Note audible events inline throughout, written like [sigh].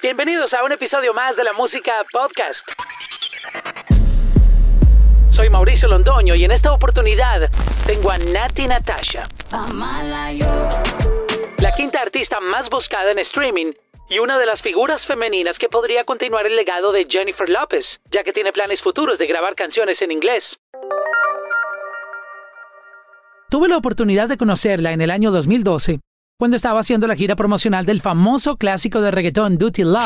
Bienvenidos a un episodio más de la Música Podcast. Soy Mauricio Londoño y en esta oportunidad tengo a Nati Natasha. La quinta artista más buscada en streaming y una de las figuras femeninas que podría continuar el legado de Jennifer Lopez, ya que tiene planes futuros de grabar canciones en inglés. Tuve la oportunidad de conocerla en el año 2012, cuando estaba haciendo la gira promocional del famoso clásico de reggaetón Duty Love.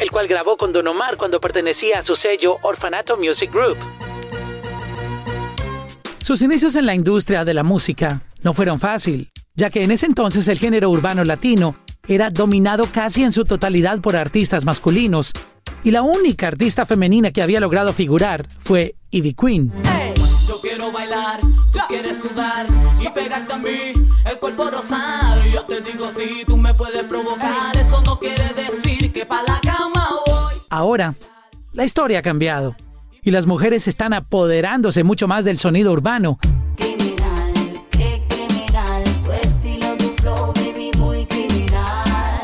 el cual grabó con Don Omar cuando pertenecía a su sello Orfanato Music Group. Sus inicios en la industria de la música no fueron fácil, ya que en ese entonces el género urbano latino era dominado casi en su totalidad por artistas masculinos, y la única artista femenina que había logrado figurar fue Ivy Queen. Yo quiero bailar, tú quieres sudar y pegarte a mí, el cuerpo rosado. Yo te digo si tú me puedes provocar, eso no quiere decir que pa' la cama voy. Ahora, la historia ha cambiado y las mujeres están apoderándose mucho más del sonido urbano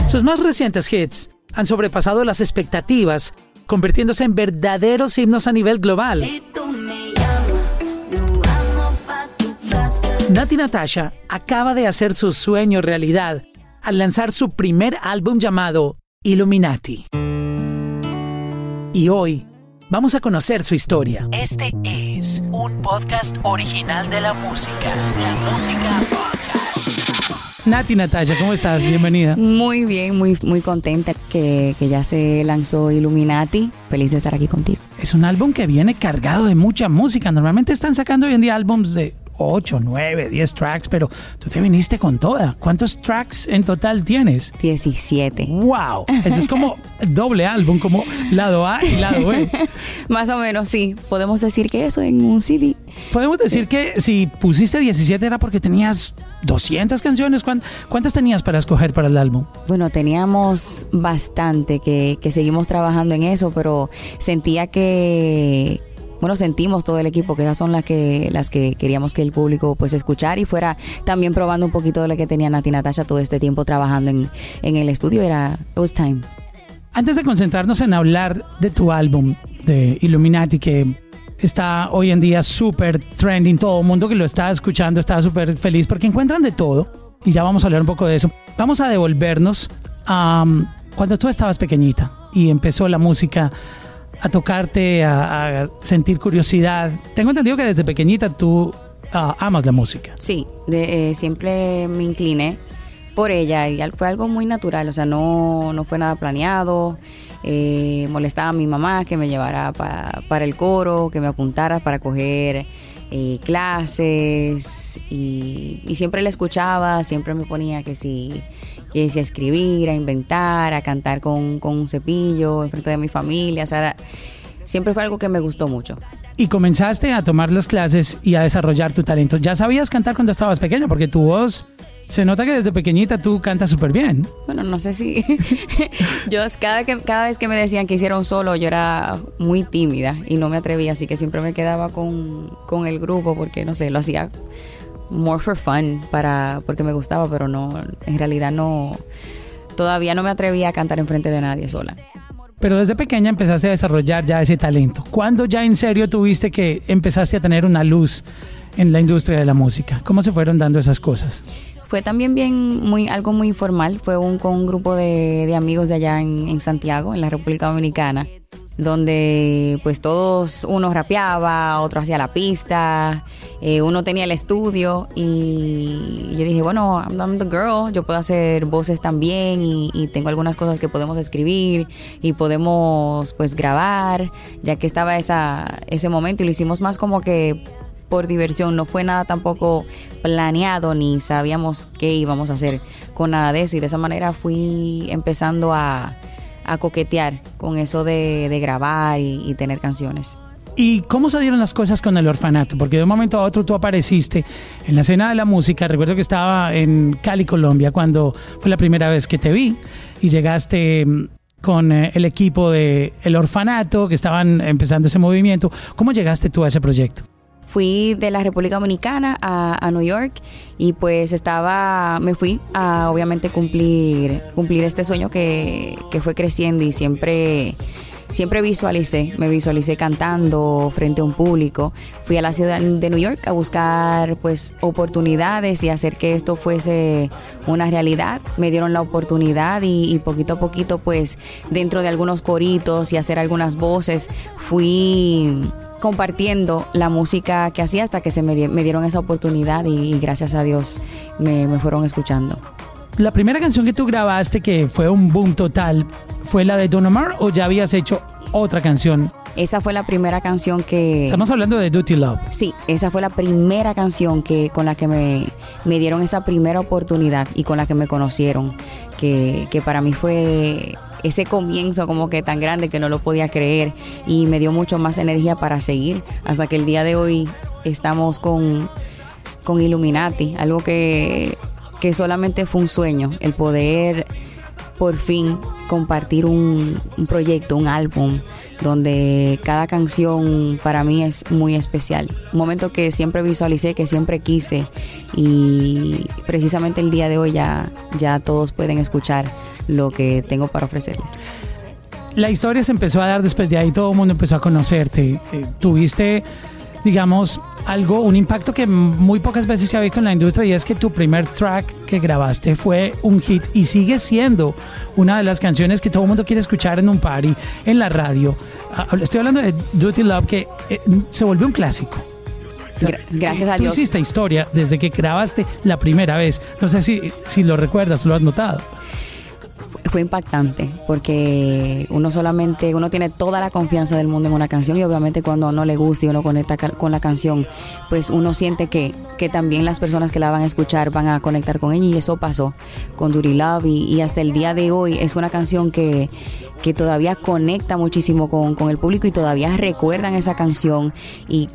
Sus más recientes hits han sobrepasado las expectativas, convirtiéndose en verdaderos himnos a nivel global. Nati Natasha acaba de hacer su sueño realidad al lanzar su primer álbum llamado Illuminati. Y hoy vamos a conocer su historia. Este es un podcast original de la música. La música Nati Natalia, ¿cómo estás? Bienvenida. Muy bien, muy, muy contenta que, que ya se lanzó Illuminati. Feliz de estar aquí contigo. Es un álbum que viene cargado de mucha música. Normalmente están sacando hoy en día álbums de 8, 9, 10 tracks, pero tú te viniste con toda. ¿Cuántos tracks en total tienes? 17. ¡Wow! Eso es como [laughs] doble álbum, como lado A y lado B. [laughs] Más o menos, sí. Podemos decir que eso en un CD. Podemos decir que si pusiste 17 era porque tenías 200 canciones. ¿Cuántas tenías para escoger para el álbum? Bueno, teníamos bastante que, que seguimos trabajando en eso, pero sentía que, bueno, sentimos todo el equipo que esas son las que las que queríamos que el público pues escuchar y fuera también probando un poquito de lo que tenía Nati Natasha todo este tiempo trabajando en, en el estudio era it was time. Antes de concentrarnos en hablar de tu álbum de Illuminati que está hoy en día súper trending, todo el mundo que lo está escuchando está súper feliz porque encuentran de todo y ya vamos a hablar un poco de eso. Vamos a devolvernos a um, cuando tú estabas pequeñita y empezó la música a tocarte, a, sentir curiosidad. Tengo entendido que desde pequeñita tú ah, amas la música. Sí, de, eh, siempre me incliné por ella y fue algo muy natural, o sea, no, no fue nada planeado. Eh, molestaba a mi mamá que me llevara para el coro, que me apuntara para coger eh, clases y, y, siempre la escuchaba, siempre me ponía que si que a escribir, a inventar, a cantar con, con un cepillo en frente de mi familia. O sea, siempre fue algo que me gustó mucho. Y comenzaste a tomar las clases y a desarrollar tu talento. ¿Ya sabías cantar cuando estabas pequeño? Porque tu voz se nota que desde pequeñita tú cantas súper bien. Bueno, no sé si. [laughs] yo cada, que, cada vez que me decían que hiciera un solo, yo era muy tímida y no me atrevía, así que siempre me quedaba con, con el grupo porque, no sé, lo hacía more for fun, para, porque me gustaba, pero no, en realidad no, todavía no me atrevía a cantar enfrente de nadie sola. Pero desde pequeña empezaste a desarrollar ya ese talento. ¿Cuándo ya en serio tuviste que empezaste a tener una luz en la industria de la música? ¿Cómo se fueron dando esas cosas? Fue también bien muy algo muy informal. Fue un, con un grupo de, de amigos de allá en, en Santiago, en la República Dominicana donde pues todos, uno rapeaba, otro hacía la pista, eh, uno tenía el estudio y yo dije, bueno, I'm, the girl, yo puedo hacer voces también y, y, tengo algunas cosas que podemos escribir y podemos pues grabar, ya que estaba esa, ese momento y lo hicimos más como que por diversión, no fue nada tampoco planeado ni sabíamos qué íbamos a hacer con nada de eso y de esa manera fui empezando a a coquetear con eso de, grabar y, tener canciones. ¿Y cómo se dieron las cosas con el orfanato? Porque de un momento a otro tú apareciste en la escena de la música. Recuerdo que estaba en Cali, Colombia, cuando fue la primera vez que te vi y llegaste mm, con eh, el equipo de El Orfanato, que estaban empezando ese movimiento. ¿Cómo llegaste tú a ese proyecto? Fui de la República Dominicana a, a, New York y pues estaba, me fui a obviamente cumplir, cumplir este sueño que, que fue creciendo y siempre siempre visualicé, me visualicé cantando frente a un público. Fui a la ciudad de New York a buscar pues oportunidades y hacer que esto fuese una realidad. Me dieron la oportunidad y, y poquito a poquito pues dentro de algunos coritos y hacer algunas voces fui compartiendo la música que hacía hasta que se me, dieron esa oportunidad y, gracias a Dios me, me, fueron escuchando. La primera canción que tú grabaste que fue un boom total fue la de Don Omar o ya habías hecho otra canción? Esa fue la primera canción que... Estamos hablando de Duty Love. Sí, esa fue la primera canción que con la que me, me dieron esa primera oportunidad y con la que me conocieron, que, que para mí fue ese comienzo como que tan grande que no lo podía creer y me dio mucho más energía para seguir hasta que el día de hoy estamos con, con Illuminati, algo que, que solamente fue un sueño, el poder por fin compartir un, proyecto, un álbum, donde cada canción para mí es muy especial. Un momento que siempre visualicé, que siempre quise y precisamente el día de hoy ya, ya todos pueden escuchar lo que tengo para ofrecerles. La historia se empezó a dar después de ahí, todo el mundo empezó a conocerte. Eh, tuviste, digamos, algo, un impacto que muy pocas veces se ha visto en la industria y es que tu primer track que grabaste fue un hit y sigue siendo una de las canciones que todo el mundo quiere escuchar en un party, en la radio. Estoy hablando de Duty Love que eh, se volvió un clásico. Gracias a Tú Dios. hiciste historia desde que grabaste la primera vez. No sé si, si lo recuerdas, lo has notado fue impactante porque uno solamente, uno tiene toda la confianza del mundo en una canción y obviamente cuando a uno le gusta y uno conecta con la canción, pues uno siente que, que también las personas que la van a escuchar van a conectar con ella y eso pasó con Duty Love y, y hasta el día de hoy es una canción que, que todavía conecta muchísimo con, con el público y todavía recuerdan esa canción y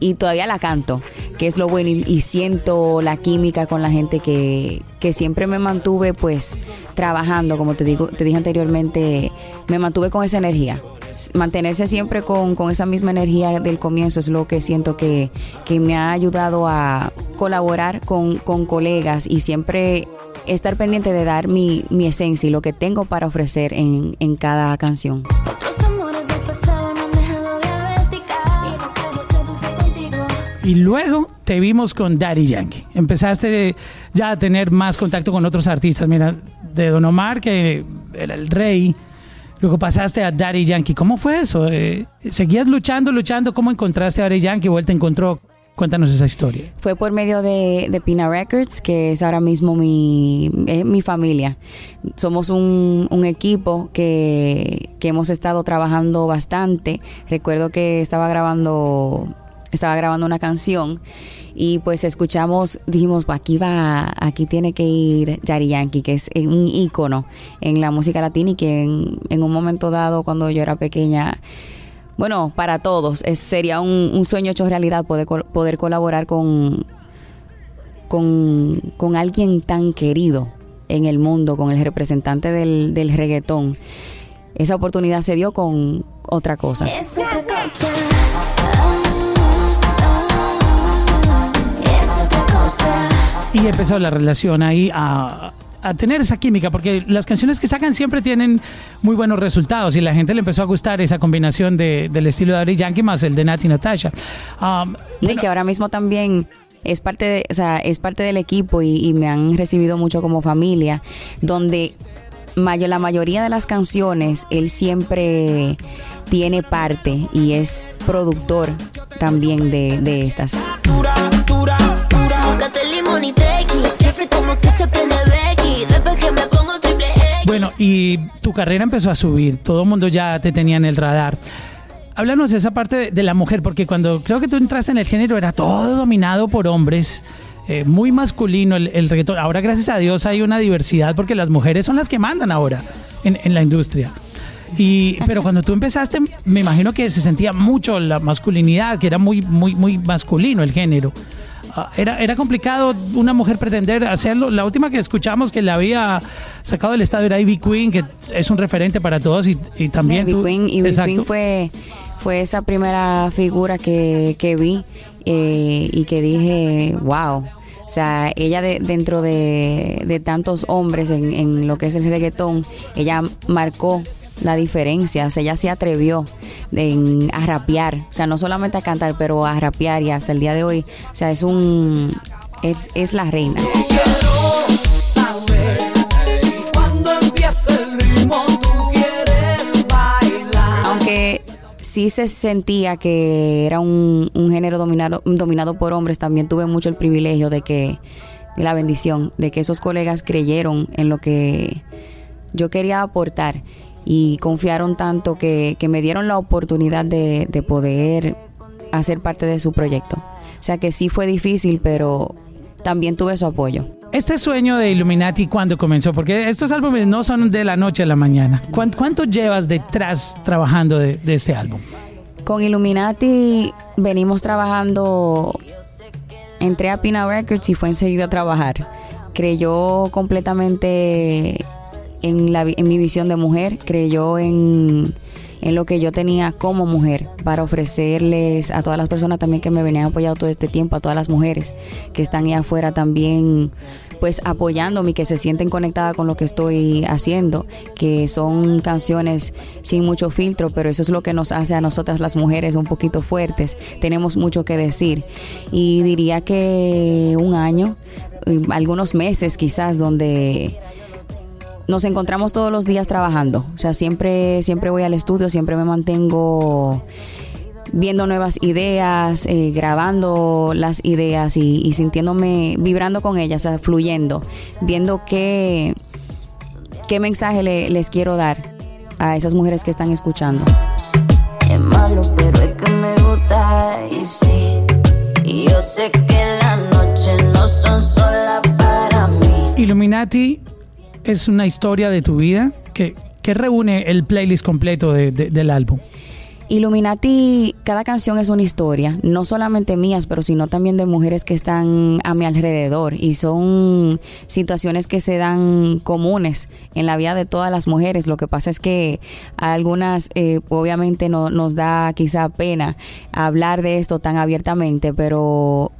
y todavía la canto, que es lo bueno, y, siento la química con la gente que, que siempre me mantuve pues trabajando, como te digo, te dije anteriormente, me mantuve con esa energía. Mantenerse siempre con, con esa misma energía del comienzo es lo que siento que, que me ha ayudado a colaborar con, con colegas y siempre estar pendiente de dar mi, mi esencia y lo que tengo para ofrecer en, en cada canción. Y luego te vimos con Daddy Yankee. Empezaste ya a tener más contacto con otros artistas. Mira, de Don Omar, que era el rey. Luego pasaste a Daddy Yankee. ¿Cómo fue eso? Eh, ¿Seguías luchando, luchando? ¿Cómo encontraste a Daddy Yankee o él te encontró? Cuéntanos esa historia. Fue por medio de, Pina Records, que es ahora mismo mi, eh, mi familia. Somos un, un equipo que, que hemos estado trabajando bastante. Recuerdo que estaba grabando estaba grabando una canción y pues escuchamos, dijimos, aquí va, aquí tiene que ir Daddy Yankee, que es un ícono en la música latina y que en, un momento dado, cuando yo era pequeña, bueno, para todos, sería un, sueño hecho realidad poder, poder colaborar con, con, alguien tan querido en el mundo, con el representante del, del reggaetón. Esa oportunidad se dio con otra cosa. Otra cosa. Y empezó la relación ahí a, a, tener esa química, porque las canciones que sacan siempre tienen muy buenos resultados y la gente le empezó a gustar esa combinación de, del estilo de Daddy Yankee más el de Nati Natasha. Um, y bueno, que ahora mismo también es parte de, o sea, es parte del equipo y, y me han recibido mucho como familia, donde mayo, la mayoría de las canciones él siempre tiene parte y es productor también de, de estas. Dura, dura, dura. Bueno, y tu carrera empezó a subir, todo el mundo ya te tenía en el radar. Háblanos de esa parte de, de la mujer, porque cuando creo que tú entraste en el género era todo dominado por hombres. Eh, muy masculino el, el, reggaetón. Ahora, gracias a Dios, hay una diversidad porque las mujeres son las que mandan ahora en, en la industria. Y, pero cuando tú empezaste, me imagino que se sentía mucho la masculinidad, que era muy, muy, muy masculino el género. Uh, era, era complicado una mujer pretender hacerlo. La última que escuchamos que la había sacado del estadio era Ivy Queen, que es un referente para todos y, y también Ivy Queen, Ivy Queen fue, fue esa primera figura que, que vi eh, y que dije, wow. O sea, ella de, dentro de, de, tantos hombres en, en lo que es el reggaetón, ella marcó la diferencia. O sea, ella se atrevió en, a rapear. O sea, no solamente a cantar, pero a rapear y hasta el día de hoy. O sea, es un. Es, es la reina. Aunque sí se sentía que era un, un género dominado, dominado por hombres, también tuve mucho el privilegio de que, la bendición, de que esos colegas creyeron en lo que yo quería aportar y confiaron tanto que, que me dieron la oportunidad de, de, poder hacer parte de su proyecto. O sea que sí fue difícil, pero también tuve su apoyo. Este sueño de Illuminati, ¿cuándo comenzó? Porque estos álbumes no son de la noche a la mañana. ¿Cuánto, cuánto llevas detrás trabajando de, de este álbum? Con Illuminati venimos trabajando, entré a Pina Records y fue enseguida a trabajar. Creyó completamente en, la, en mi visión de mujer, creyó en, en lo que yo tenía como mujer para ofrecerles a todas las personas también que me venían apoyando todo este tiempo, a todas las mujeres que están ahí afuera también pues apoyándome que se sienten conectadas con lo que estoy haciendo, que son canciones sin mucho filtro, pero eso es lo que nos hace a nosotras las mujeres un poquito fuertes, tenemos mucho que decir. Y diría que un año, algunos meses quizás donde nos encontramos todos los días trabajando. O sea, siempre, siempre voy al estudio, siempre me mantengo viendo nuevas ideas, eh, grabando las ideas y, y, sintiéndome, vibrando con ellas, o sea, fluyendo, viendo qué, qué mensaje le, les quiero dar a esas mujeres que están escuchando. Es malo, pero es que me gusta y sí. Y yo sé que las noches no son solas para mí. Illuminati es una historia de tu vida que, que reúne el playlist completo de, de, del álbum. Illuminati, cada canción es una historia, no solamente mías, pero sino también de mujeres que están a mi alrededor y son situaciones que se dan comunes en la vida de todas las mujeres. Lo que pasa es que a algunas eh, obviamente no, nos da quizá pena hablar de esto tan abiertamente, pero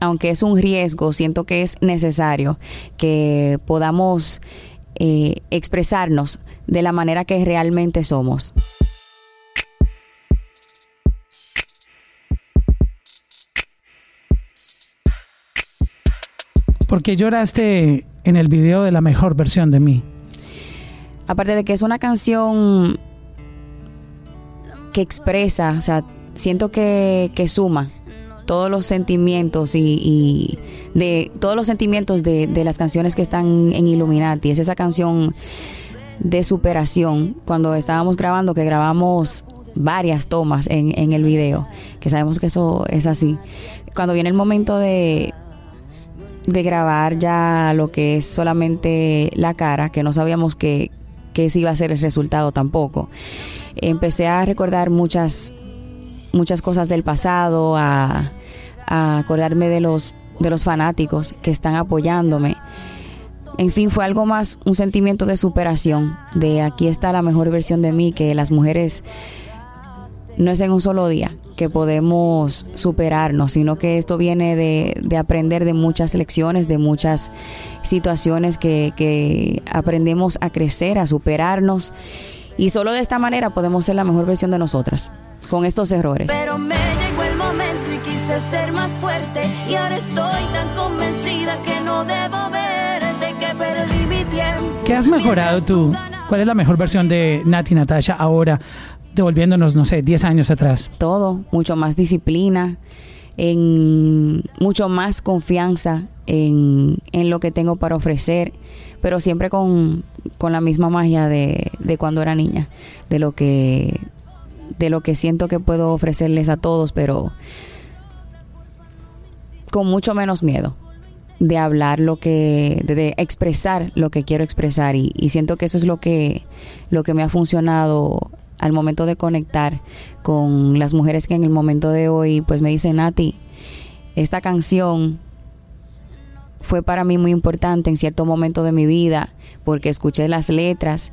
aunque es un riesgo, siento que es necesario que podamos eh, expresarnos de la manera que realmente somos. ¿Por qué lloraste en el video de la mejor versión de mí? Aparte de que es una canción que expresa, o sea, siento que, que suma todos los sentimientos y, y, de todos los sentimientos de, de, las canciones que están en Illuminati. Es esa canción de superación. Cuando estábamos grabando, que grabamos varias tomas en, en el video, que sabemos que eso es así. Cuando viene el momento de, de grabar ya lo que es solamente la cara, que no sabíamos que, que ese iba a ser el resultado tampoco. Empecé a recordar muchas muchas cosas del pasado, a, acordarme de los, de los fanáticos que están apoyándome. En fin, fue algo más, un sentimiento de superación, de aquí está la mejor versión de mí, que las mujeres no es en un solo día que podemos superarnos, sino que esto viene de, de aprender de muchas lecciones, de muchas situaciones que, que aprendemos a crecer, a superarnos. Y solo de esta manera podemos ser la mejor versión de nosotras con estos errores. Pero me llegó el momento y quise ser más fuerte y ahora estoy tan convencida que no debo verte que perdí mi tiempo. ¿Qué has mejorado tú? ¿Cuál es la mejor versión de Nati Natasha ahora, devolviéndonos, no sé, 10 años atrás? Todo, mucho más disciplina, en mucho más confianza en, en lo que tengo para ofrecer, pero siempre con, con la misma magia de, de cuando era niña, de lo que de lo que siento que puedo ofrecerles a todos, pero con mucho menos miedo de hablar lo que, de, expresar lo que quiero expresar. Y, y, siento que eso es lo que, lo que me ha funcionado al momento de conectar con las mujeres que en el momento de hoy pues me dicen, Nati, esta canción fue para mí muy importante en cierto momento de mi vida porque escuché las letras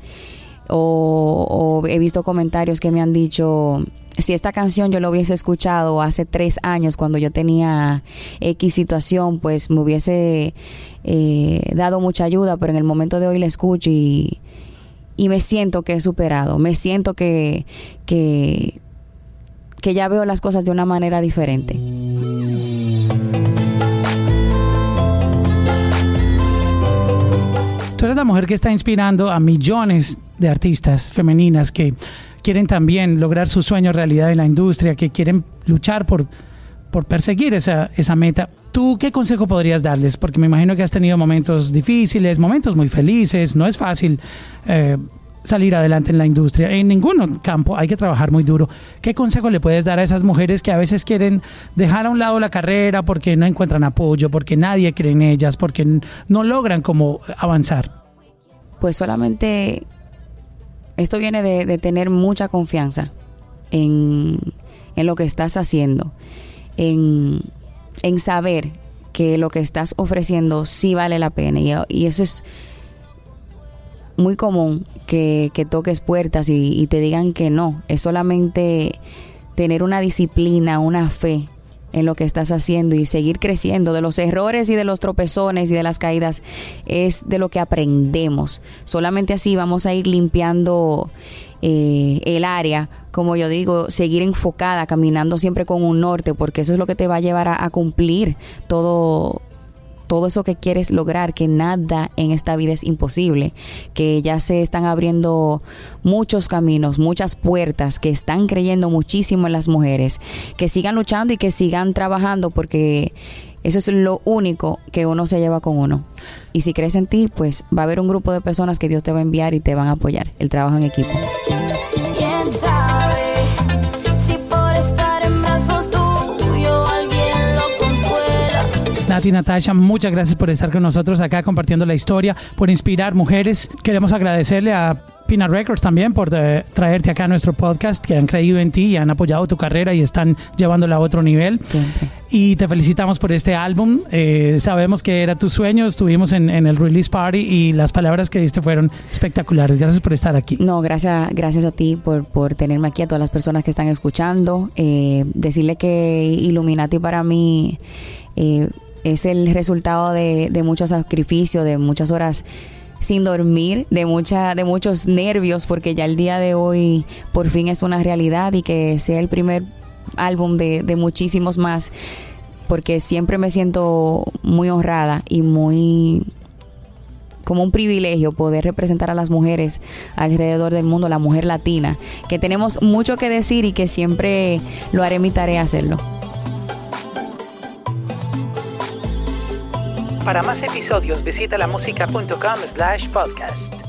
o, he visto comentarios que me han dicho si esta canción yo la hubiese escuchado hace tres años cuando yo tenía X situación, pues me hubiese eh, dado mucha ayuda, pero en el momento de hoy la escucho y, y me siento que he superado, me siento que, que, que ya veo las cosas de una manera diferente. Tú eres la mujer que está inspirando a millones de artistas femeninas que quieren también lograr su sueño realidad en la industria, que quieren luchar por, por perseguir esa, esa meta. ¿Tú qué consejo podrías darles? Porque me imagino que has tenido momentos difíciles, momentos muy felices, no es fácil eh, salir adelante en la industria. En ningún campo hay que trabajar muy duro. ¿Qué consejo le puedes dar a esas mujeres que a veces quieren dejar a un lado la carrera porque no encuentran apoyo, porque nadie cree en ellas, porque no logran como avanzar? Pues solamente esto viene de, tener mucha confianza en, lo que estás haciendo, en, saber que lo que estás ofreciendo sí vale la pena. Y, eso es muy común que, toques puertas y, y, te digan que no. Es solamente tener una disciplina, una fe en lo que estás haciendo y seguir creciendo. De los errores y de los tropezones y de las caídas es de lo que aprendemos. Solamente así vamos a ir limpiando eh, el área, como yo digo, seguir enfocada, caminando siempre con un norte, porque eso es lo que te va a llevar a cumplir todo todo eso que quieres lograr, que nada en esta vida es imposible, que ya se están abriendo muchos caminos, muchas puertas, que están creyendo muchísimo en las mujeres, que sigan luchando y que sigan trabajando porque eso es lo único que uno se lleva con uno. Y si crees en ti, pues va a haber un grupo de personas que Dios te va a enviar y te van a apoyar. El trabajo en equipo. Nati Natasha, muchas gracias por estar con nosotros acá compartiendo la historia, por inspirar mujeres. Queremos agradecerle a Pina Records también por eh, traerte acá a nuestro podcast, que han creído en ti y han apoyado tu carrera y están llevándola a otro nivel. Y te felicitamos por este álbum. Eh, sabemos que era tu sueño, estuvimos en, el release party y las palabras que diste fueron espectaculares. Gracias por estar aquí. No, gracias, gracias a ti por, por tenerme aquí, a todas las personas que están escuchando. Eh, decirle que Illuminati para mí es el resultado de, mucho sacrificio, de muchas horas sin dormir, de mucha, de muchos nervios, porque ya el día de hoy por fin es una realidad y que sea el primer álbum de, de muchísimos más, porque siempre me siento muy honrada y muy como un privilegio poder representar a las mujeres alrededor del mundo, la mujer latina, que tenemos mucho que decir y que siempre lo haré mi tarea hacerlo. Para más episodios visita lamusica.com slash podcast.